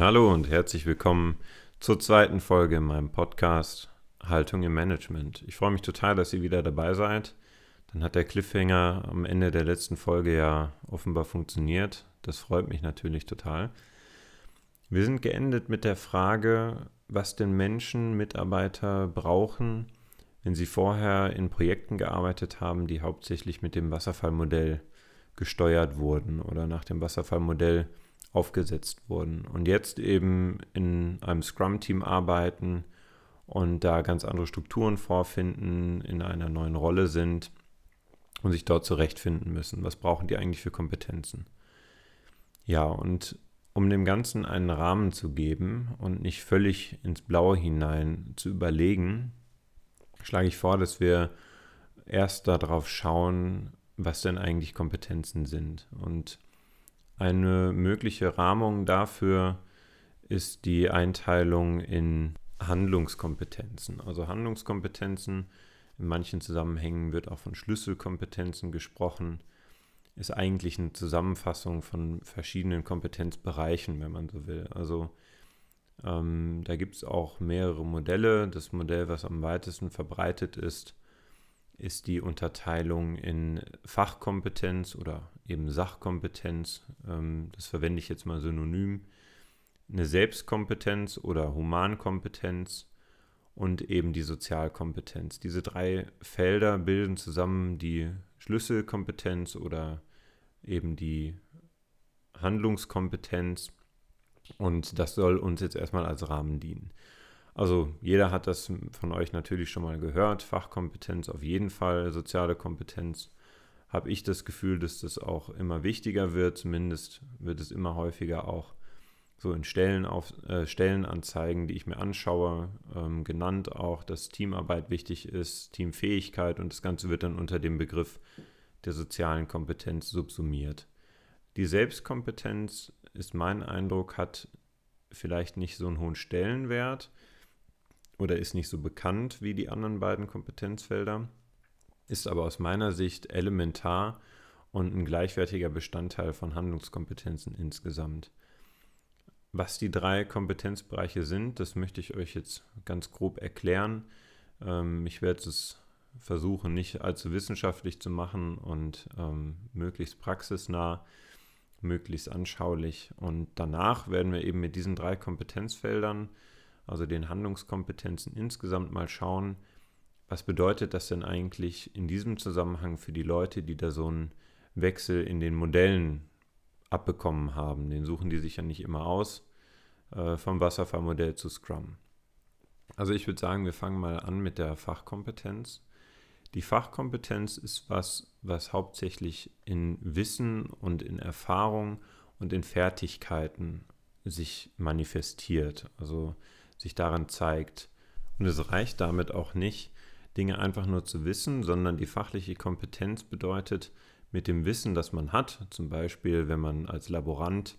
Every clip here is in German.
Hallo und herzlich willkommen zur zweiten Folge in meinem Podcast Haltung im Management. Ich freue mich total, dass ihr wieder dabei seid. Dann hat der Cliffhanger am Ende der letzten Folge ja offenbar funktioniert. Das freut mich natürlich total. Wir sind geendet mit der Frage, was denn Menschen, Mitarbeiter brauchen, wenn sie vorher in Projekten gearbeitet haben, die hauptsächlich mit dem Wasserfallmodell gesteuert wurden oder nach dem Wasserfallmodell aufgesetzt wurden und jetzt eben in einem Scrum-Team arbeiten und da ganz andere Strukturen vorfinden, in einer neuen Rolle sind und sich dort zurechtfinden müssen. Was brauchen die eigentlich für Kompetenzen? Ja, und um dem Ganzen einen Rahmen zu geben und nicht völlig ins Blaue hinein zu überlegen, schlage ich vor, dass wir erst darauf schauen, was denn eigentlich Kompetenzen sind. Und eine mögliche Rahmung dafür ist die Einteilung in Handlungskompetenzen. Also Handlungskompetenzen, in manchen Zusammenhängen wird auch von Schlüsselkompetenzen gesprochen, ist eigentlich eine Zusammenfassung von verschiedenen Kompetenzbereichen, wenn man so will. Also ähm, da gibt es auch mehrere Modelle. Das Modell, was am weitesten verbreitet ist, ist die Unterteilung in Fachkompetenz oder eben Sachkompetenz. Ähm, das verwende ich jetzt mal synonym. Eine Selbstkompetenz oder Humankompetenz und eben die Sozialkompetenz. Diese drei Felder bilden zusammen die Schlüsselkompetenz oder eben die Handlungskompetenz. Und das soll uns jetzt erstmal als Rahmen dienen. Also jeder hat das von euch natürlich schon mal gehört. Fachkompetenz auf jeden Fall, soziale Kompetenz habe ich das Gefühl, dass das auch immer wichtiger wird. Zumindest wird es immer häufiger auch so in Stellen auf, äh, Stellenanzeigen, die ich mir anschaue, ähm, genannt auch, dass Teamarbeit wichtig ist, Teamfähigkeit und das Ganze wird dann unter dem Begriff der sozialen Kompetenz subsumiert. Die Selbstkompetenz ist mein Eindruck, hat vielleicht nicht so einen hohen Stellenwert, oder ist nicht so bekannt wie die anderen beiden Kompetenzfelder, ist aber aus meiner Sicht elementar und ein gleichwertiger Bestandteil von Handlungskompetenzen insgesamt. Was die drei Kompetenzbereiche sind, das möchte ich euch jetzt ganz grob erklären. Ähm, ich werde es versuchen, nicht allzu wissenschaftlich zu machen und ähm, möglichst praxisnah, möglichst anschaulich. Und danach werden wir eben mit diesen drei Kompetenzfeldern also den Handlungskompetenzen insgesamt mal schauen, was bedeutet das denn eigentlich in diesem Zusammenhang für die Leute, die da so einen Wechsel in den Modellen abbekommen haben. Den suchen die sich ja nicht immer aus, äh, vom Wasserfallmodell zu Scrum. Also ich würde sagen, wir fangen mal an mit der Fachkompetenz. Die Fachkompetenz ist was, was hauptsächlich in Wissen und in Erfahrung und in Fertigkeiten sich manifestiert. Also sich daran zeigt. Und es reicht damit auch nicht, Dinge einfach nur zu wissen, sondern die fachliche Kompetenz bedeutet, mit dem Wissen, das man hat, zum Beispiel wenn man als Laborant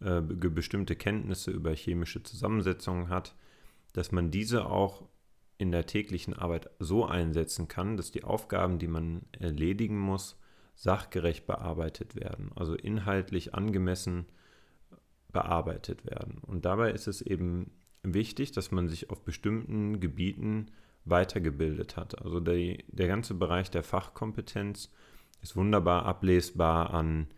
äh, bestimmte Kenntnisse über chemische Zusammensetzungen hat, dass man diese auch in der täglichen Arbeit so einsetzen kann, dass die Aufgaben, die man erledigen muss, sachgerecht bearbeitet werden, also inhaltlich angemessen bearbeitet werden. Und dabei ist es eben wichtig, dass man sich auf bestimmten Gebieten weitergebildet hat. Also der, der ganze Bereich der Fachkompetenz ist wunderbar ablesbar an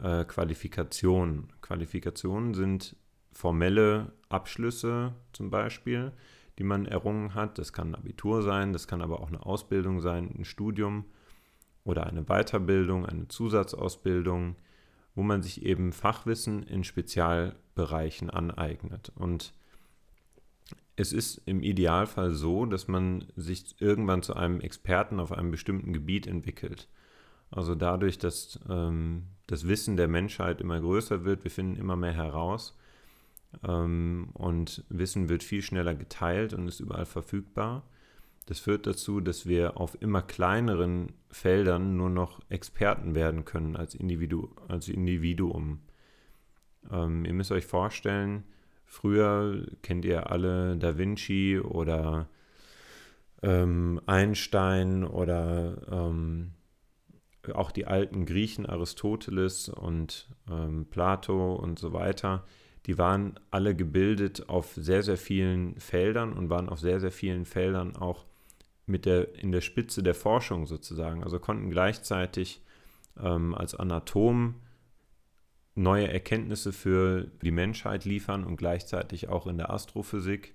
äh, Qualifikationen. Qualifikationen sind formelle Abschlüsse zum Beispiel, die man errungen hat. Das kann ein Abitur sein, das kann aber auch eine Ausbildung sein, ein Studium oder eine Weiterbildung, eine Zusatzausbildung, wo man sich eben Fachwissen in Spezialbereichen aneignet. Und es ist im Idealfall so, dass man sich irgendwann zu einem Experten auf einem bestimmten Gebiet entwickelt. Also dadurch, dass ähm, das Wissen der Menschheit immer größer wird, wir finden immer mehr heraus ähm, und Wissen wird viel schneller geteilt und ist überall verfügbar. Das führt dazu, dass wir auf immer kleineren Feldern nur noch Experten werden können als, Individu als Individuum. Ähm, ihr müsst euch vorstellen, Früher kennt ihr alle Da Vinci oder ähm, Einstein oder ähm, auch die alten Griechen, Aristoteles und ähm, Plato und so weiter. die waren alle gebildet auf sehr, sehr vielen Feldern und waren auf sehr, sehr vielen Feldern auch mit der, in der Spitze der Forschung sozusagen. Also konnten gleichzeitig ähm, als Anatom neue Erkenntnisse für die Menschheit liefern und gleichzeitig auch in der Astrophysik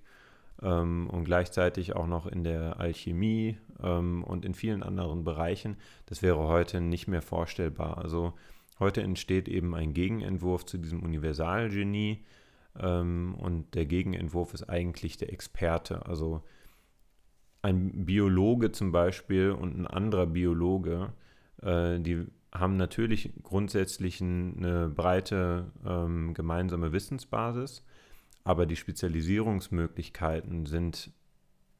ähm, und gleichzeitig auch noch in der Alchemie ähm, und in vielen anderen Bereichen. Das wäre heute nicht mehr vorstellbar. Also heute entsteht eben ein Gegenentwurf zu diesem Universalgenie ähm, und der Gegenentwurf ist eigentlich der Experte. Also ein Biologe zum Beispiel und ein anderer Biologe, äh, die haben natürlich grundsätzlich eine breite ähm, gemeinsame Wissensbasis, aber die Spezialisierungsmöglichkeiten sind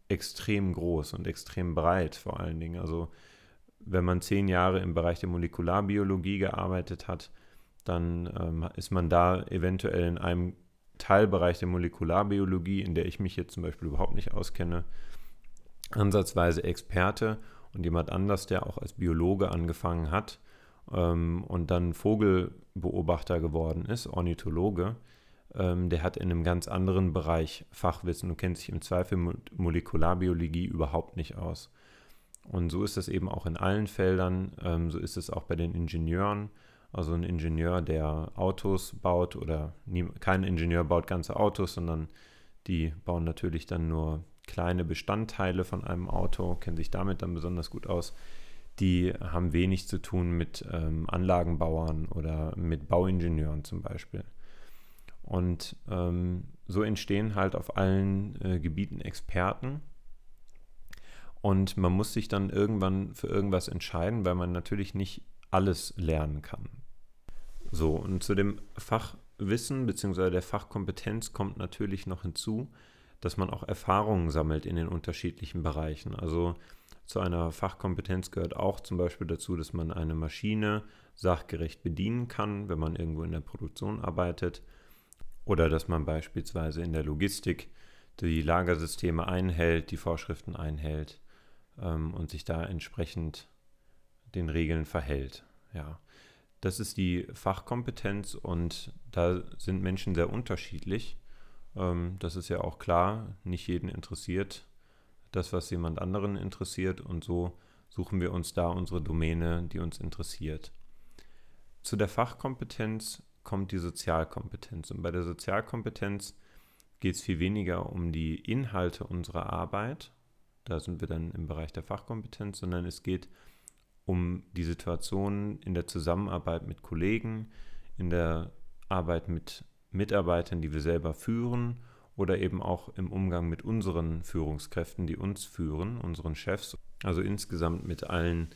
extrem groß und extrem breit vor allen Dingen. Also wenn man zehn Jahre im Bereich der Molekularbiologie gearbeitet hat, dann ähm, ist man da eventuell in einem Teilbereich der Molekularbiologie, in der ich mich jetzt zum Beispiel überhaupt nicht auskenne, ansatzweise Experte und jemand anders, der auch als Biologe angefangen hat, ähm, und dann Vogelbeobachter geworden ist, Ornithologe, ähm, der hat in einem ganz anderen Bereich Fachwissen und kennt sich im Zweifel mit Molekularbiologie überhaupt nicht aus. Und so ist es eben auch in allen Feldern, ähm, so ist es auch bei den Ingenieuren. Also ein Ingenieur, der Autos baut oder nie, kein Ingenieur baut ganze Autos, sondern die bauen natürlich dann nur kleine Bestandteile von einem Auto, kennen sich damit dann besonders gut aus die haben wenig zu tun mit ähm, Anlagenbauern oder mit Bauingenieuren zum Beispiel. Und ähm, so entstehen halt auf allen äh, Gebieten Experten. Und man muss sich dann irgendwann für irgendwas entscheiden, weil man natürlich nicht alles lernen kann. So, und zu dem Fachwissen bzw. der Fachkompetenz kommt natürlich noch hinzu, dass man auch Erfahrungen sammelt in den unterschiedlichen Bereichen. Also zu einer Fachkompetenz gehört auch zum Beispiel dazu, dass man eine Maschine sachgerecht bedienen kann, wenn man irgendwo in der Produktion arbeitet. Oder dass man beispielsweise in der Logistik die Lagersysteme einhält, die Vorschriften einhält ähm, und sich da entsprechend den Regeln verhält. Ja, das ist die Fachkompetenz und da sind Menschen sehr unterschiedlich. Ähm, das ist ja auch klar, nicht jeden interessiert das, was jemand anderen interessiert. Und so suchen wir uns da unsere Domäne, die uns interessiert. Zu der Fachkompetenz kommt die Sozialkompetenz. Und bei der Sozialkompetenz geht es viel weniger um die Inhalte unserer Arbeit, da sind wir dann im Bereich der Fachkompetenz, sondern es geht um die Situation in der Zusammenarbeit mit Kollegen, in der Arbeit mit Mitarbeitern, die wir selber führen oder eben auch im Umgang mit unseren Führungskräften, die uns führen, unseren Chefs, also insgesamt mit allen,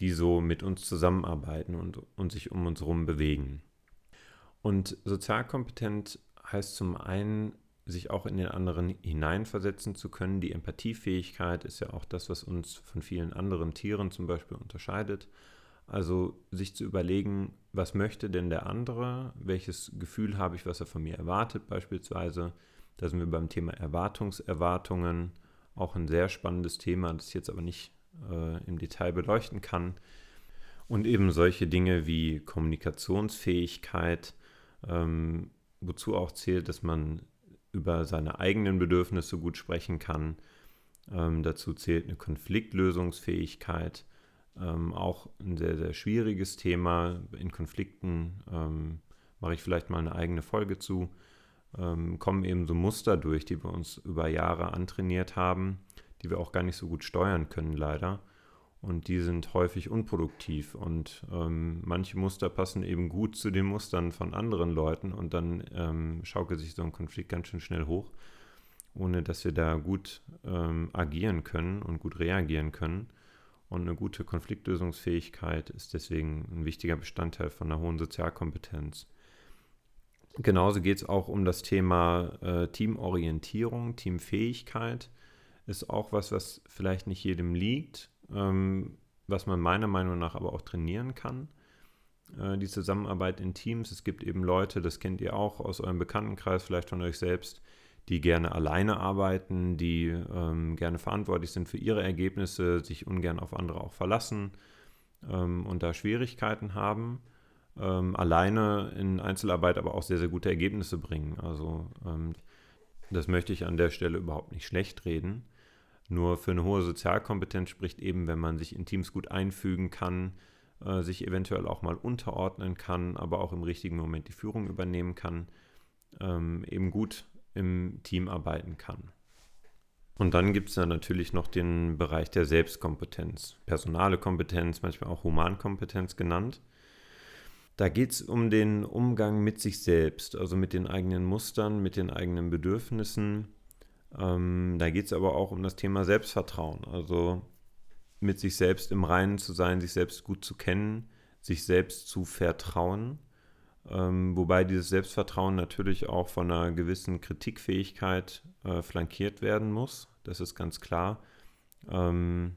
die so mit uns zusammenarbeiten und, und sich um uns herum bewegen. Und sozialkompetent heißt zum einen, sich auch in den anderen hineinversetzen zu können. Die Empathiefähigkeit ist ja auch das, was uns von vielen anderen Tieren zum Beispiel unterscheidet. Also sich zu überlegen, was möchte denn der andere, welches Gefühl habe ich, was er von mir erwartet beispielsweise, da sind wir beim Thema Erwartungserwartungen, auch ein sehr spannendes Thema, das ich jetzt aber nicht äh, im Detail beleuchten kann. Und eben solche Dinge wie Kommunikationsfähigkeit, ähm, wozu auch zählt, dass man über seine eigenen Bedürfnisse gut sprechen kann. Ähm, dazu zählt eine Konfliktlösungsfähigkeit, ähm, auch ein sehr, sehr schwieriges Thema. In Konflikten ähm, mache ich vielleicht mal eine eigene Folge zu ähm, kommen eben so Muster durch, die wir uns über Jahre antrainiert haben, die wir auch gar nicht so gut steuern können, leider. Und die sind häufig unproduktiv. Und ähm, manche Muster passen eben gut zu den Mustern von anderen Leuten und dann ähm, schaukelt sich so ein Konflikt ganz schön schnell hoch, ohne dass wir da gut ähm, agieren können und gut reagieren können. Und eine gute Konfliktlösungsfähigkeit ist deswegen ein wichtiger Bestandteil von einer hohen Sozialkompetenz. Genauso geht es auch um das Thema äh, Teamorientierung, Teamfähigkeit. Ist auch was, was vielleicht nicht jedem liegt, ähm, was man meiner Meinung nach aber auch trainieren kann. Äh, die Zusammenarbeit in Teams. Es gibt eben Leute, das kennt ihr auch aus eurem Bekanntenkreis, vielleicht von euch selbst, die gerne alleine arbeiten, die ähm, gerne verantwortlich sind für ihre Ergebnisse, sich ungern auf andere auch verlassen ähm, und da Schwierigkeiten haben. Ähm, alleine in Einzelarbeit aber auch sehr, sehr gute Ergebnisse bringen. Also ähm, das möchte ich an der Stelle überhaupt nicht schlecht reden. Nur für eine hohe Sozialkompetenz spricht eben, wenn man sich in Teams gut einfügen kann, äh, sich eventuell auch mal unterordnen kann, aber auch im richtigen Moment die Führung übernehmen kann, ähm, eben gut im Team arbeiten kann. Und dann gibt es ja natürlich noch den Bereich der Selbstkompetenz, personale Kompetenz, manchmal auch Humankompetenz genannt. Da geht es um den Umgang mit sich selbst, also mit den eigenen Mustern, mit den eigenen Bedürfnissen. Ähm, da geht es aber auch um das Thema Selbstvertrauen, also mit sich selbst im Reinen zu sein, sich selbst gut zu kennen, sich selbst zu vertrauen. Ähm, wobei dieses Selbstvertrauen natürlich auch von einer gewissen Kritikfähigkeit äh, flankiert werden muss. Das ist ganz klar. Ähm,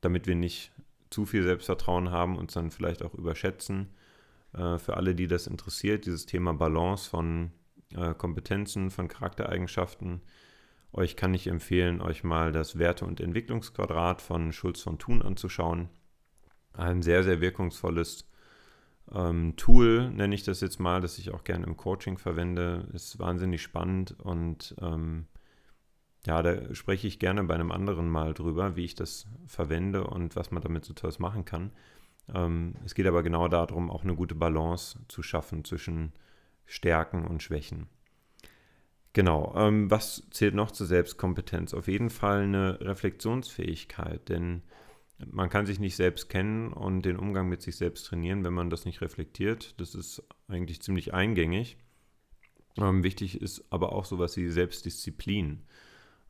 damit wir nicht zu viel Selbstvertrauen haben, und uns dann vielleicht auch überschätzen äh, für alle, die das interessiert, dieses Thema Balance von äh, Kompetenzen, von Charaktereigenschaften. Euch kann ich empfehlen, euch mal das Werte- und Entwicklungsquadrat von Schulz von Thun anzuschauen. Ein sehr, sehr wirkungsvolles ähm, Tool, nenne ich das jetzt mal, das ich auch gerne im Coaching verwende. Ist wahnsinnig spannend und ähm, ja, da spreche ich gerne bei einem anderen Mal drüber, wie ich das verwende und was man damit so Tolles machen kann. Ähm, es geht aber genau darum, auch eine gute Balance zu schaffen zwischen Stärken und Schwächen. Genau, ähm, was zählt noch zur Selbstkompetenz? Auf jeden Fall eine Reflexionsfähigkeit, denn man kann sich nicht selbst kennen und den Umgang mit sich selbst trainieren, wenn man das nicht reflektiert. Das ist eigentlich ziemlich eingängig. Ähm, wichtig ist aber auch sowas wie Selbstdisziplin.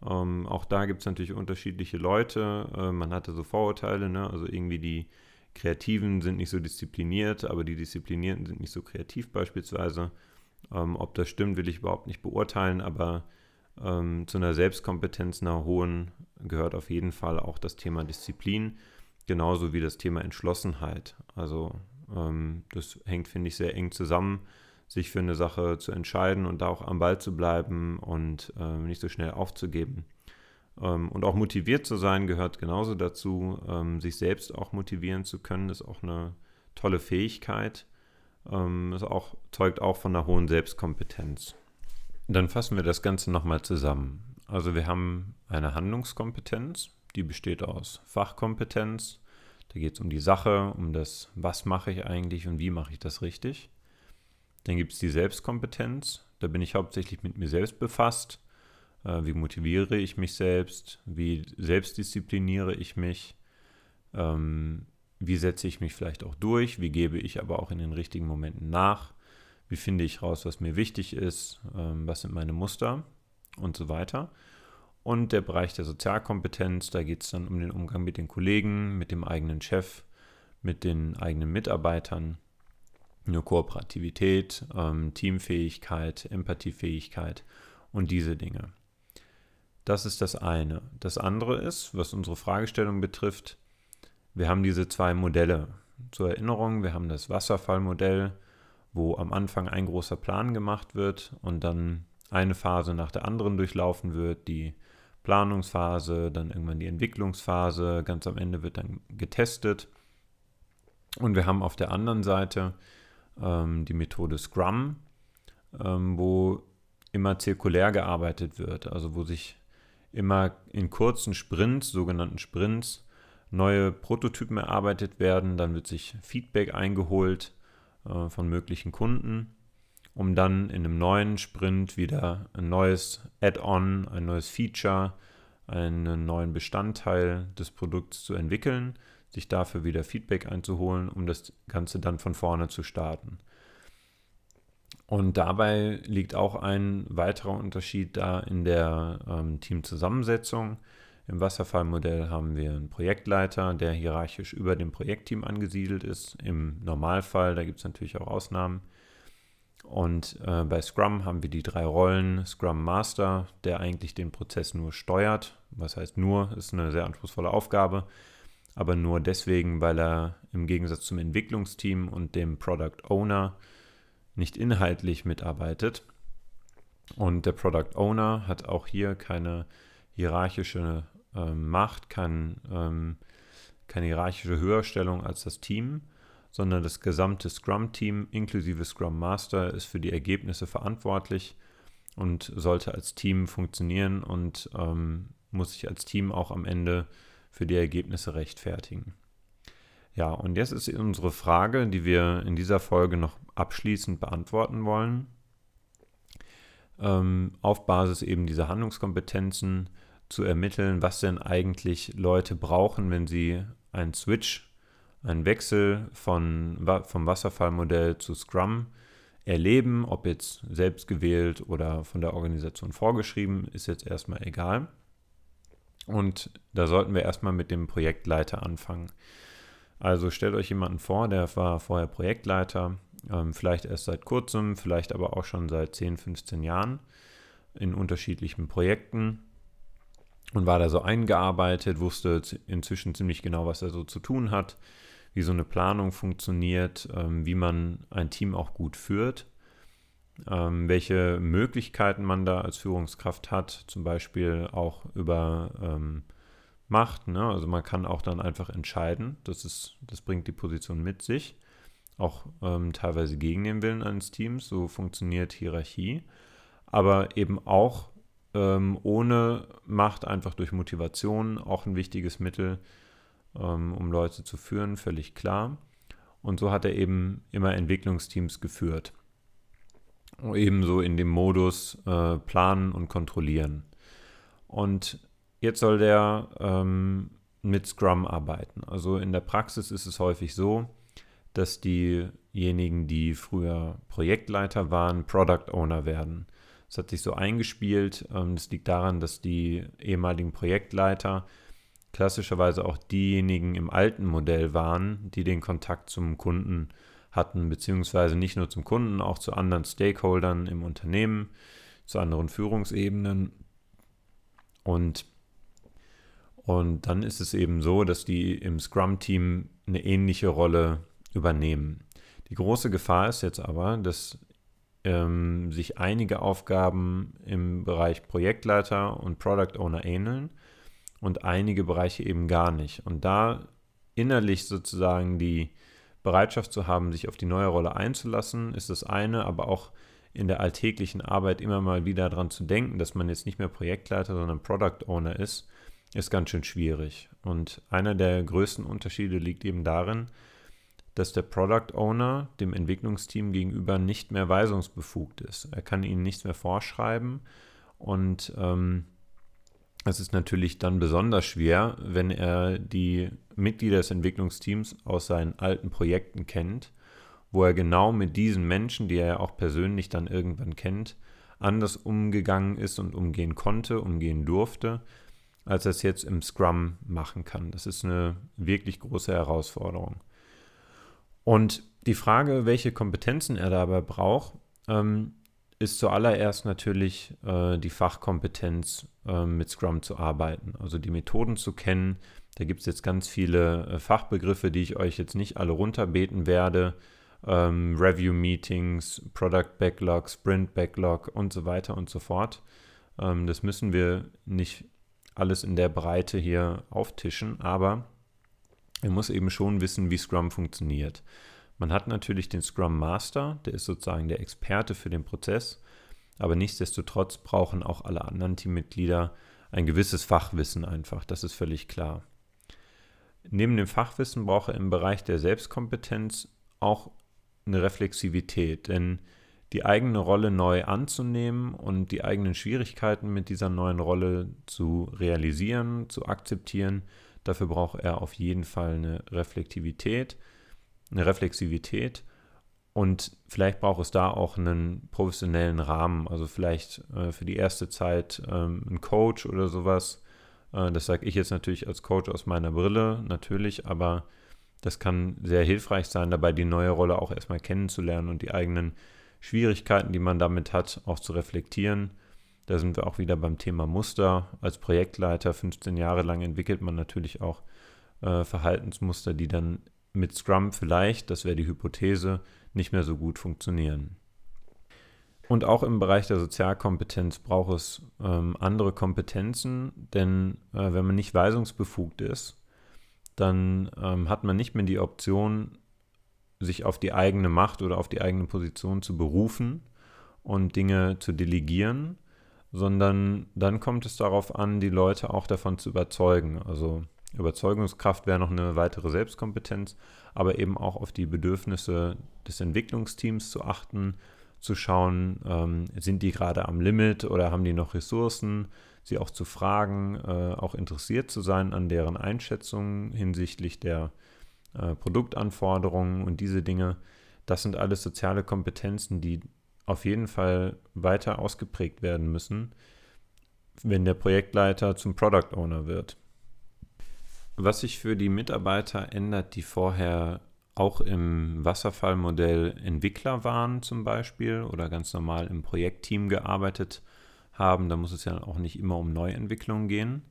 Auch da gibt es natürlich unterschiedliche Leute. Äh, man hatte so Vorurteile, ne? also irgendwie die Kreativen sind nicht so diszipliniert, aber die Disziplinierten sind nicht so kreativ beispielsweise. Ähm, ob das stimmt, will ich überhaupt nicht beurteilen, aber ähm, zu einer Selbstkompetenz, einer hohen, gehört auf jeden Fall auch das Thema Disziplin, genauso wie das Thema Entschlossenheit. Also ähm, das hängt, finde ich, sehr eng zusammen, sich für eine Sache zu entscheiden und da auch am Ball zu bleiben und äh, nicht so schnell aufzugeben. Ähm, und auch motiviert zu sein gehört genauso dazu. Ähm, sich selbst auch motivieren zu können, ist auch eine tolle Fähigkeit. Ähm, ist auch, zeugt auch von einer hohen Selbstkompetenz. Dann fassen wir das Ganze nochmal zusammen. Also wir haben eine Handlungskompetenz, die besteht aus Fachkompetenz. Da geht es um die Sache, um das, was mache ich eigentlich und wie mache ich das richtig. Dann gibt es die Selbstkompetenz. Da bin ich hauptsächlich mit mir selbst befasst wie motiviere ich mich selbst? Wie selbstdiszipliniere ich mich? Ähm, wie setze ich mich vielleicht auch durch? Wie gebe ich aber auch in den richtigen Momenten nach? Wie finde ich raus, was mir wichtig ist? Ähm, was sind meine Muster? Und so weiter. Und der Bereich der Sozialkompetenz, da geht es dann um den Umgang mit den Kollegen, mit dem eigenen Chef, mit den eigenen Mitarbeitern, eine Kooperativität, ähm, Teamfähigkeit, Empathiefähigkeit und diese Dinge. Das ist das eine. Das andere ist, was unsere Fragestellung betrifft, wir haben diese zwei Modelle. Zur Erinnerung, wir haben das Wasserfallmodell, wo am Anfang ein großer Plan gemacht wird und dann eine Phase nach der anderen durchlaufen wird, die Planungsphase, dann irgendwann die Entwicklungsphase, ganz am Ende wird dann getestet. Und wir haben auf der anderen Seite ähm, die Methode Scrum, ähm, wo immer zirkulär gearbeitet wird, also wo sich immer in kurzen Sprints, sogenannten Sprints, neue Prototypen erarbeitet werden. Dann wird sich Feedback eingeholt äh, von möglichen Kunden, um dann in einem neuen Sprint wieder ein neues Add-on, ein neues Feature, einen neuen Bestandteil des Produkts zu entwickeln, sich dafür wieder Feedback einzuholen, um das Ganze dann von vorne zu starten. Und dabei liegt auch ein weiterer Unterschied da in der ähm, Teamzusammensetzung. Im Wasserfallmodell haben wir einen Projektleiter, der hierarchisch über dem Projektteam angesiedelt ist. Im Normalfall, da gibt es natürlich auch Ausnahmen. Und äh, bei Scrum haben wir die drei Rollen. Scrum Master, der eigentlich den Prozess nur steuert. Was heißt nur, ist eine sehr anspruchsvolle Aufgabe. Aber nur deswegen, weil er im Gegensatz zum Entwicklungsteam und dem Product Owner nicht inhaltlich mitarbeitet. Und der Product Owner hat auch hier keine hierarchische äh, Macht, kein, ähm, keine hierarchische Höherstellung als das Team, sondern das gesamte Scrum-Team inklusive Scrum Master ist für die Ergebnisse verantwortlich und sollte als Team funktionieren und ähm, muss sich als Team auch am Ende für die Ergebnisse rechtfertigen. Ja, und jetzt ist unsere Frage, die wir in dieser Folge noch abschließend beantworten wollen. Ähm, auf Basis eben dieser Handlungskompetenzen zu ermitteln, was denn eigentlich Leute brauchen, wenn sie einen Switch, einen Wechsel von, vom Wasserfallmodell zu Scrum erleben, ob jetzt selbst gewählt oder von der Organisation vorgeschrieben, ist jetzt erstmal egal. Und da sollten wir erstmal mit dem Projektleiter anfangen. Also stellt euch jemanden vor, der war vorher Projektleiter, ähm, vielleicht erst seit kurzem, vielleicht aber auch schon seit 10, 15 Jahren in unterschiedlichen Projekten und war da so eingearbeitet, wusste inzwischen ziemlich genau, was er so zu tun hat, wie so eine Planung funktioniert, ähm, wie man ein Team auch gut führt, ähm, welche Möglichkeiten man da als Führungskraft hat, zum Beispiel auch über Macht. Ne? Also man kann auch dann einfach entscheiden, das, ist, das bringt die Position mit sich, auch ähm, teilweise gegen den Willen eines Teams, so funktioniert Hierarchie, aber eben auch ähm, ohne Macht, einfach durch Motivation, auch ein wichtiges Mittel, ähm, um Leute zu führen, völlig klar. Und so hat er eben immer Entwicklungsteams geführt. Ebenso in dem Modus äh, planen und kontrollieren. Und jetzt soll der ähm, mit Scrum arbeiten. Also in der Praxis ist es häufig so, dass diejenigen, die früher Projektleiter waren, Product Owner werden. Das hat sich so eingespielt. Ähm, das liegt daran, dass die ehemaligen Projektleiter klassischerweise auch diejenigen im alten Modell waren, die den Kontakt zum Kunden hatten, beziehungsweise nicht nur zum Kunden, auch zu anderen Stakeholdern im Unternehmen, zu anderen Führungsebenen. Und, und dann ist es eben so, dass die im Scrum-Team eine ähnliche Rolle übernehmen. Die große Gefahr ist jetzt aber, dass ähm, sich einige Aufgaben im Bereich Projektleiter und Product Owner ähneln und einige Bereiche eben gar nicht. Und da innerlich sozusagen die Bereitschaft zu haben, sich auf die neue Rolle einzulassen, ist das eine, aber auch in der alltäglichen Arbeit immer mal wieder daran zu denken, dass man jetzt nicht mehr Projektleiter, sondern Product Owner ist, ist ganz schön schwierig. Und einer der größten Unterschiede liegt eben darin, dass der Product Owner dem Entwicklungsteam gegenüber nicht mehr weisungsbefugt ist. Er kann ihnen nichts mehr vorschreiben und ähm, es ist natürlich dann besonders schwer, wenn er die Mitglieder des Entwicklungsteams aus seinen alten Projekten kennt, wo er genau mit diesen Menschen, die er ja auch persönlich dann irgendwann kennt, anders umgegangen ist und umgehen konnte, umgehen durfte, als er es jetzt im Scrum machen kann. Das ist eine wirklich große Herausforderung. Und die Frage, welche Kompetenzen er dabei braucht, ähm, ist zuallererst natürlich äh, die Fachkompetenz, äh, mit Scrum zu arbeiten, also die Methoden zu kennen. Da gibt es jetzt ganz viele äh, Fachbegriffe, die ich euch jetzt nicht alle runterbeten werde. Ähm, Review-Meetings, Product Backlog, Sprint Backlog und so weiter und so fort. Ähm, das müssen wir nicht alles in der Breite hier auftischen, aber er muss eben schon wissen, wie Scrum funktioniert. Man hat natürlich den Scrum Master, der ist sozusagen der Experte für den Prozess, aber nichtsdestotrotz brauchen auch alle anderen Teammitglieder ein gewisses Fachwissen einfach, das ist völlig klar. Neben dem Fachwissen braucht er im Bereich der Selbstkompetenz auch eine Reflexivität, denn die eigene Rolle neu anzunehmen und die eigenen Schwierigkeiten mit dieser neuen Rolle zu realisieren, zu akzeptieren, Dafür braucht er auf jeden Fall eine Reflektivität, eine Reflexivität. Und vielleicht braucht es da auch einen professionellen Rahmen, also vielleicht äh, für die erste Zeit ähm, ein Coach oder sowas. Äh, das sage ich jetzt natürlich als Coach aus meiner Brille, natürlich, aber das kann sehr hilfreich sein, dabei die neue Rolle auch erstmal kennenzulernen und die eigenen Schwierigkeiten, die man damit hat, auch zu reflektieren da sind wir auch wieder beim Thema Muster. Als Projektleiter 15 Jahre lang entwickelt man natürlich auch äh, Verhaltensmuster, die dann mit Scrum vielleicht, das wäre die Hypothese, nicht mehr so gut funktionieren. Und auch im Bereich der Sozialkompetenz braucht es ähm, andere Kompetenzen, denn äh, wenn man nicht weisungsbefugt ist, dann ähm, hat man nicht mehr die Option, sich auf die eigene Macht oder auf die eigene Position zu berufen und Dinge zu delegieren, sondern dann kommt es darauf an, die Leute auch davon zu überzeugen. Also Überzeugungskraft wäre noch eine weitere Selbstkompetenz, aber eben auch auf die Bedürfnisse des Entwicklungsteams zu achten, zu schauen, ähm, sind die gerade am Limit oder haben die noch Ressourcen, sie auch zu fragen, äh, auch interessiert zu sein an deren Einschätzungen hinsichtlich der äh, Produktanforderungen und diese Dinge. Das sind alles soziale Kompetenzen, die auf jeden Fall weiter ausgeprägt werden müssen, wenn der Projektleiter zum Product Owner wird. Was sich für die Mitarbeiter ändert, die vorher auch im Wasserfallmodell Entwickler waren zum Beispiel oder ganz normal im Projektteam gearbeitet haben, da muss es ja auch nicht immer um Neuentwicklungen gehen,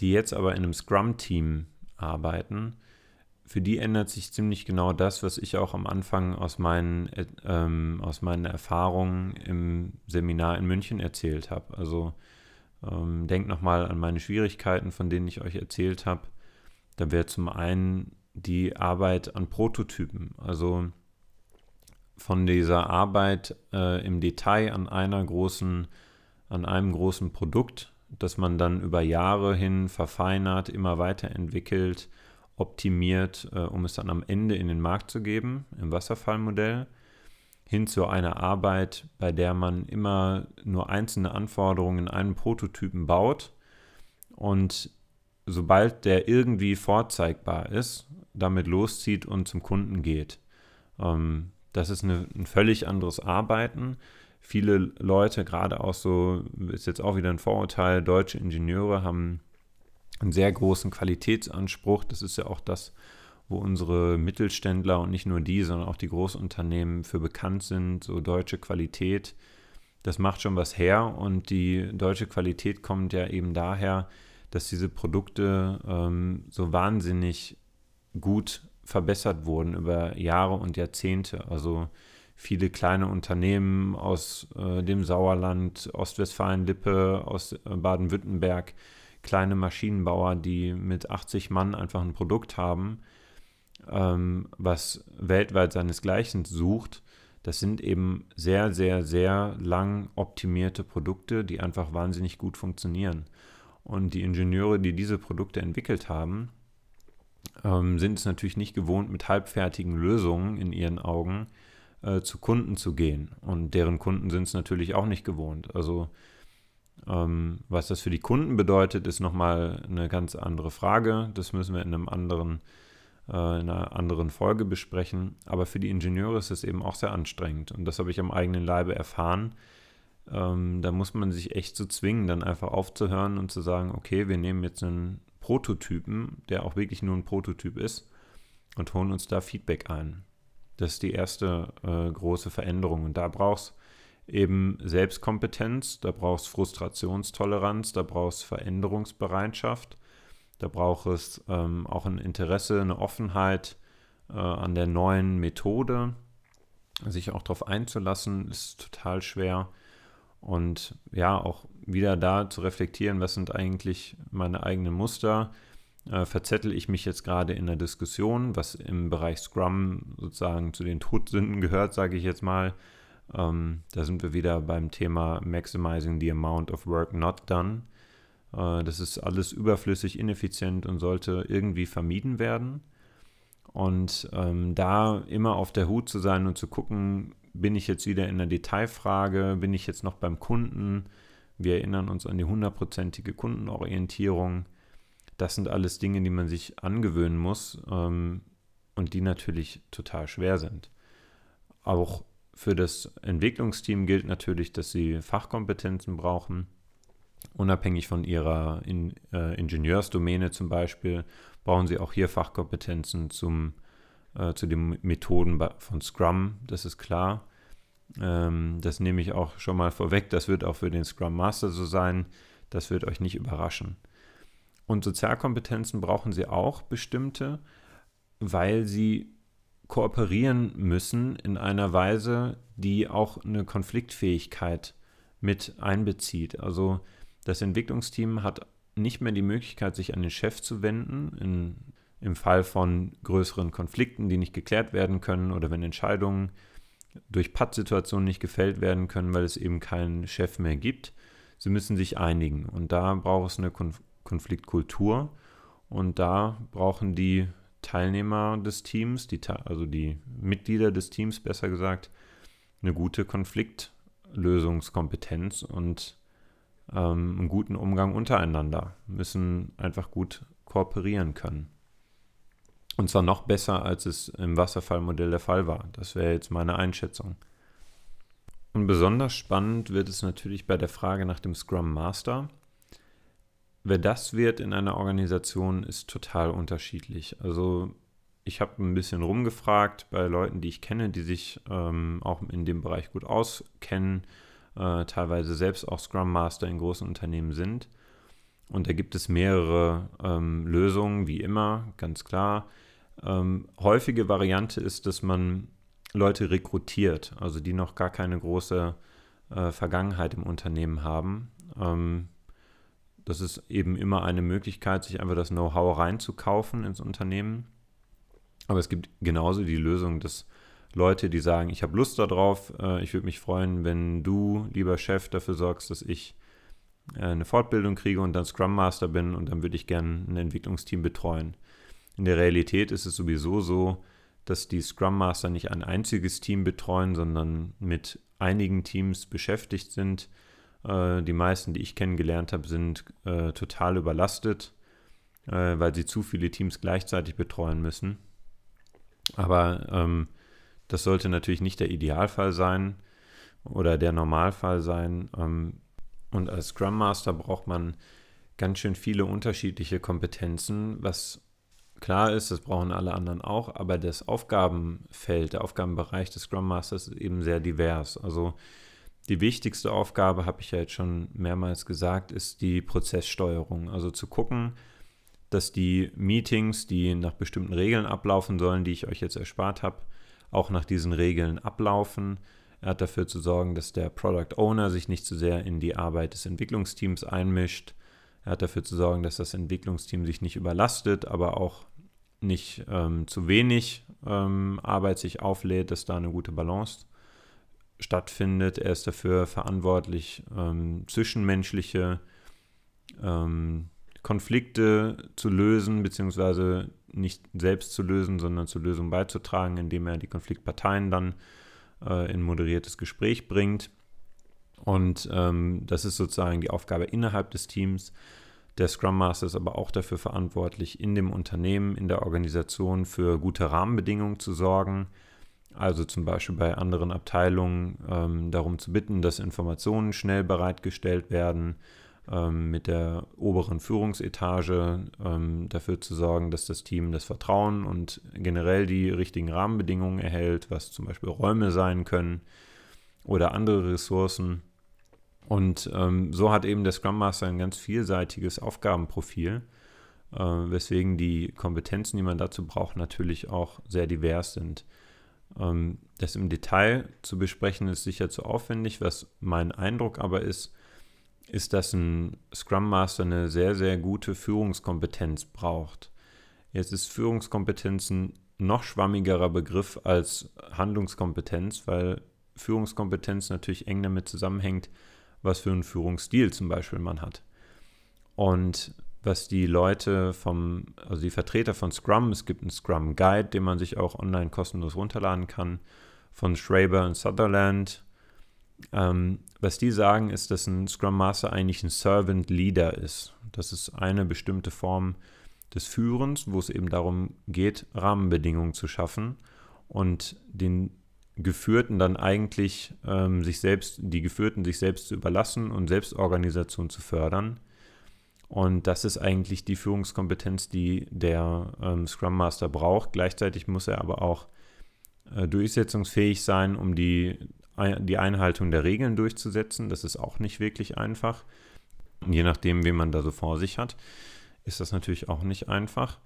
die jetzt aber in einem Scrum-Team arbeiten, für die ändert sich ziemlich genau das, was ich auch am Anfang aus meinen, äh, ähm, aus meinen Erfahrungen im Seminar in München erzählt habe. Also ähm, denkt nochmal an meine Schwierigkeiten, von denen ich euch erzählt habe. Da wäre zum einen die Arbeit an Prototypen. Also von dieser Arbeit äh, im Detail an einer großen, an einem großen Produkt, das man dann über Jahre hin verfeinert, immer weiterentwickelt, optimiert, äh, um es dann am Ende in den Markt zu geben, im Wasserfallmodell, hin zu einer Arbeit, bei der man immer nur einzelne Anforderungen in einem Prototypen baut und sobald der irgendwie vorzeigbar ist, damit loszieht und zum Kunden geht. Ähm, das ist eine, ein völlig anderes Arbeiten. Viele Leute, gerade auch so, ist jetzt auch wieder ein Vorurteil, deutsche Ingenieure haben einen sehr großen Qualitätsanspruch. Das ist ja auch das, wo unsere Mittelständler und nicht nur die, sondern auch die Großunternehmen für bekannt sind, so deutsche Qualität. Das macht schon was her und die deutsche Qualität kommt ja eben daher, dass diese Produkte ähm, so wahnsinnig gut verbessert wurden über Jahre und Jahrzehnte. Also viele kleine Unternehmen aus äh, dem Sauerland, Ostwestfalen-Lippe, aus äh, Baden-Württemberg, kleine Maschinenbauer, die mit 80 Mann einfach ein Produkt haben, ähm, was weltweit seinesgleichen sucht. Das sind eben sehr, sehr, sehr lang optimierte Produkte, die einfach wahnsinnig gut funktionieren. Und die Ingenieure, die diese Produkte entwickelt haben, ähm, sind es natürlich nicht gewohnt, mit halbfertigen Lösungen in ihren Augen äh, zu Kunden zu gehen. Und deren Kunden sind es natürlich auch nicht gewohnt. Also was das für die Kunden bedeutet, ist nochmal eine ganz andere Frage. Das müssen wir in einem anderen äh, in einer anderen Folge besprechen. Aber für die Ingenieure ist es eben auch sehr anstrengend. Und das habe ich am eigenen Leibe erfahren. Ähm, da muss man sich echt so zwingen, dann einfach aufzuhören und zu sagen, okay, wir nehmen jetzt einen Prototypen, der auch wirklich nur ein Prototyp ist, und holen uns da Feedback ein. Das ist die erste äh, große Veränderung. Und da brauchst eben Selbstkompetenz, da brauchst Frustrationstoleranz, da brauchst Veränderungsbereitschaft, da braucht es ähm, auch ein Interesse, eine Offenheit äh, an der neuen Methode. Sich auch darauf einzulassen, ist total schwer. Und ja, auch wieder da zu reflektieren, was sind eigentlich meine eigenen Muster. Äh, verzettel ich mich jetzt gerade in der Diskussion, was im Bereich Scrum sozusagen zu den Todsünden gehört, sage ich jetzt mal. Ähm, da sind wir wieder beim Thema Maximizing the Amount of Work Not Done. Äh, das ist alles überflüssig, ineffizient und sollte irgendwie vermieden werden. Und ähm, da immer auf der Hut zu sein und zu gucken, bin ich jetzt wieder in der Detailfrage, bin ich jetzt noch beim Kunden? Wir erinnern uns an die hundertprozentige Kundenorientierung. Das sind alles Dinge, die man sich angewöhnen muss ähm, und die natürlich total schwer sind. Auch für das Entwicklungsteam gilt natürlich, dass sie Fachkompetenzen brauchen. Unabhängig von ihrer in, äh, Ingenieursdomäne zum Beispiel, brauchen sie auch hier Fachkompetenzen zum äh, zu den Methoden von Scrum, das ist klar. Ähm, das nehme ich auch schon mal vorweg. Das wird auch für den Scrum Master so sein. Das wird euch nicht überraschen. Und Sozialkompetenzen brauchen sie auch bestimmte, weil sie kooperieren müssen in einer Weise, die auch eine Konfliktfähigkeit mit einbezieht. Also das Entwicklungsteam hat nicht mehr die Möglichkeit, sich an den Chef zu wenden in im Fall von größeren Konflikten, die nicht geklärt werden können oder wenn Entscheidungen durch Pattsituationen nicht gefällt werden können, weil es eben keinen Chef mehr gibt. Sie müssen sich einigen und da braucht es eine Konf Konfliktkultur und da brauchen die Teilnehmer des Teams, die, also die Mitglieder des Teams besser gesagt, eine gute Konfliktlösungskompetenz und ähm, einen guten Umgang untereinander, müssen einfach gut kooperieren können. Und zwar noch besser, als es im Wasserfallmodell der Fall war. Das wäre jetzt meine Einschätzung. Und besonders spannend wird es natürlich bei der Frage nach dem Scrum Master. Wer das wird in einer Organisation, ist total unterschiedlich. Also ich habe ein bisschen rumgefragt bei Leuten, die ich kenne, die sich ähm, auch in dem Bereich gut auskennen, äh, teilweise selbst auch Scrum Master in großen Unternehmen sind. Und da gibt es mehrere ähm, Lösungen, wie immer, ganz klar. Ähm, häufige Variante ist, dass man Leute rekrutiert, also die noch gar keine große äh, Vergangenheit im Unternehmen haben. Ähm, das ist eben immer eine Möglichkeit, sich einfach das Know-how reinzukaufen ins Unternehmen. Aber es gibt genauso die Lösung, dass Leute, die sagen, ich habe Lust darauf, äh, ich würde mich freuen, wenn du, lieber Chef, dafür sorgst, dass ich äh, eine Fortbildung kriege und dann Scrum Master bin und dann würde ich gerne ein Entwicklungsteam betreuen. In der Realität ist es sowieso so, dass die Scrum Master nicht ein einziges Team betreuen, sondern mit einigen Teams beschäftigt sind. Äh, die meisten, die ich kennengelernt habe, sind äh, total überlastet, äh, weil sie zu viele Teams gleichzeitig betreuen müssen. Aber ähm, das sollte natürlich nicht der Idealfall sein oder der Normalfall sein. Ähm, und als Scrum Master braucht man ganz schön viele unterschiedliche Kompetenzen, was Klar ist, das brauchen alle anderen auch, aber das Aufgabenfeld, der Aufgabenbereich des Scrum Masters ist eben sehr divers. Also die wichtigste Aufgabe, habe ich ja jetzt schon mehrmals gesagt, ist die Prozesssteuerung. Also zu gucken, dass die Meetings, die nach bestimmten Regeln ablaufen sollen, die ich euch jetzt erspart habe, auch nach diesen Regeln ablaufen. Er hat dafür zu sorgen, dass der Product Owner sich nicht zu sehr in die Arbeit des Entwicklungsteams einmischt. Er hat dafür zu sorgen, dass das Entwicklungsteam sich nicht überlastet, aber auch nicht ähm, zu wenig ähm, Arbeit sich auflädt, dass da eine gute Balance stattfindet. Er ist dafür verantwortlich, ähm, zwischenmenschliche ähm, Konflikte zu lösen, beziehungsweise nicht selbst zu lösen, sondern zur Lösung beizutragen, indem er die Konfliktparteien dann äh, in moderiertes Gespräch bringt. Und ähm, das ist sozusagen die Aufgabe innerhalb des Teams. Der Scrum Master ist aber auch dafür verantwortlich, in dem Unternehmen, in der Organisation für gute Rahmenbedingungen zu sorgen. Also zum Beispiel bei anderen Abteilungen ähm, darum zu bitten, dass Informationen schnell bereitgestellt werden, ähm, mit der oberen Führungsetage ähm, dafür zu sorgen, dass das Team das Vertrauen und generell die richtigen Rahmenbedingungen erhält, was zum Beispiel Räume sein können oder andere Ressourcen. Und ähm, so hat eben der Scrum Master ein ganz vielseitiges Aufgabenprofil, äh, weswegen die Kompetenzen, die man dazu braucht, natürlich auch sehr divers sind. Ähm, das im Detail zu besprechen ist sicher zu aufwendig. Was mein Eindruck aber ist, ist, dass ein Scrum Master eine sehr, sehr gute Führungskompetenz braucht. Jetzt ist Führungskompetenz ein noch schwammigerer Begriff als Handlungskompetenz, weil Führungskompetenz natürlich eng damit zusammenhängt, was für einen Führungsstil zum Beispiel man hat. Und was die Leute vom, also die Vertreter von Scrum, es gibt einen Scrum Guide, den man sich auch online kostenlos runterladen kann, von Schraber und Sutherland. Ähm, was die sagen, ist, dass ein Scrum Master eigentlich ein Servant Leader ist. Das ist eine bestimmte Form des Führens, wo es eben darum geht, Rahmenbedingungen zu schaffen und den Geführten dann eigentlich ähm, sich selbst, die Geführten sich selbst zu überlassen und Selbstorganisation zu fördern. Und das ist eigentlich die Führungskompetenz, die der ähm, Scrum Master braucht. Gleichzeitig muss er aber auch äh, durchsetzungsfähig sein, um die, die Einhaltung der Regeln durchzusetzen. Das ist auch nicht wirklich einfach. Je nachdem, wen man da so vor sich hat, ist das natürlich auch nicht einfach.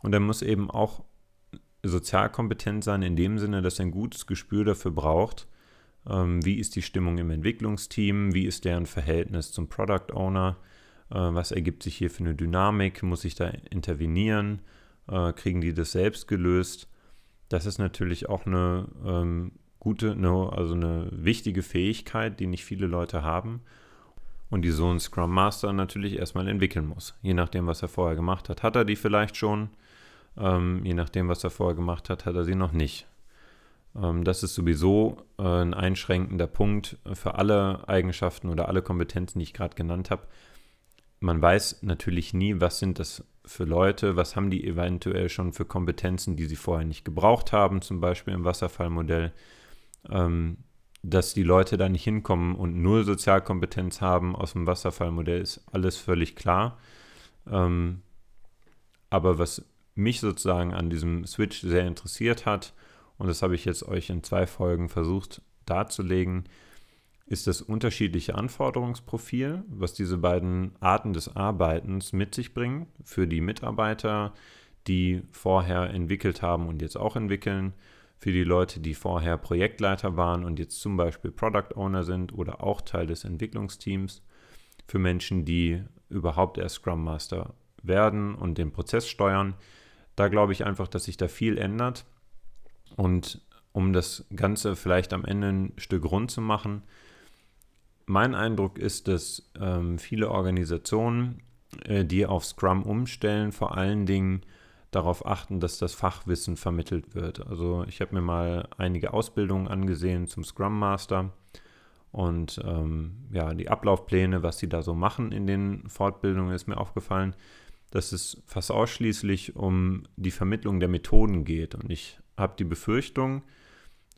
Und er muss eben auch sozial kompetent sein in dem Sinne, dass er ein gutes Gespür dafür braucht, ähm, wie ist die Stimmung im Entwicklungsteam, wie ist deren Verhältnis zum Product Owner, was ergibt sich hier für eine Dynamik, muss ich da intervenieren, äh, kriegen die das selbst gelöst. Das ist natürlich auch eine ähm, gute, eine, also eine wichtige Fähigkeit, die nicht viele Leute haben und die so ein Scrum Master natürlich erstmal entwickeln muss. Je nachdem, was er vorher gemacht hat, hat er die vielleicht schon. Ähm, je nachdem, was er vorher gemacht hat, hat er sie noch nicht. Ähm, das ist sowieso äh, ein einschränkender Punkt für alle Eigenschaften oder alle Kompetenzen, die ich gerade genannt habe. Man weiß natürlich nie, was sind das für Leute, was haben die eventuell schon für Kompetenzen, die sie vorher nicht gebraucht haben, zum Beispiel im Wasserfallmodell. Ähm, dass die Leute da nicht hinkommen und null Sozialkompetenz haben aus dem Wasserfallmodell, ist alles völlig klar. Ähm, aber was mich sozusagen an diesem Switch sehr interessiert hat, und das habe ich jetzt euch in zwei Folgen versucht darzulegen, ist das unterschiedliche Anforderungsprofil, was diese beiden Arten des Arbeitens mit sich bringen für die Mitarbeiter, die vorher entwickelt haben und jetzt auch entwickeln, für die Leute, die vorher Projektleiter waren und jetzt zum Beispiel Product Owner sind oder auch Teil des Entwicklungsteams, für Menschen, die überhaupt erst Scrum Master werden und den Prozess steuern. Da glaube ich einfach, dass sich da viel ändert und um das Ganze vielleicht am Ende ein Stück rund zu machen, mein Eindruck ist, dass ähm, viele Organisationen, äh, die auf Scrum umstellen, vor allen Dingen darauf achten, dass das Fachwissen vermittelt wird. Also ich habe mir mal einige Ausbildungen angesehen zum Scrum Master und ähm, ja, die Ablaufpläne, was sie da so machen in den Fortbildungen, ist mir aufgefallen, dass es fast ausschließlich um die Vermittlung der Methoden geht. Und ich habe die Befürchtung,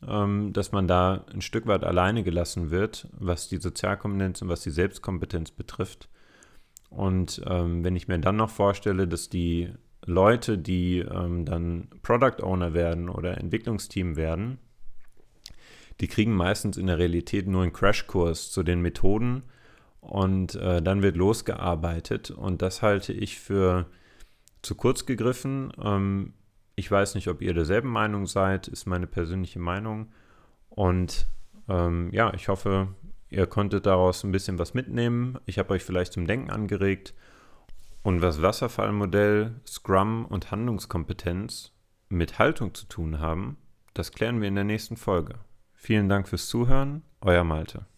dass man da ein Stück weit alleine gelassen wird, was die Sozialkompetenz und was die Selbstkompetenz betrifft. Und ähm, wenn ich mir dann noch vorstelle, dass die Leute, die ähm, dann Product Owner werden oder Entwicklungsteam werden, die kriegen meistens in der Realität nur einen Crashkurs zu den Methoden und äh, dann wird losgearbeitet. Und das halte ich für zu kurz gegriffen. Ähm, ich weiß nicht, ob ihr derselben Meinung seid, ist meine persönliche Meinung. Und ähm, ja, ich hoffe, ihr konntet daraus ein bisschen was mitnehmen. Ich habe euch vielleicht zum Denken angeregt. Und was Wasserfallmodell, Scrum und Handlungskompetenz mit Haltung zu tun haben, das klären wir in der nächsten Folge. Vielen Dank fürs Zuhören, euer Malte.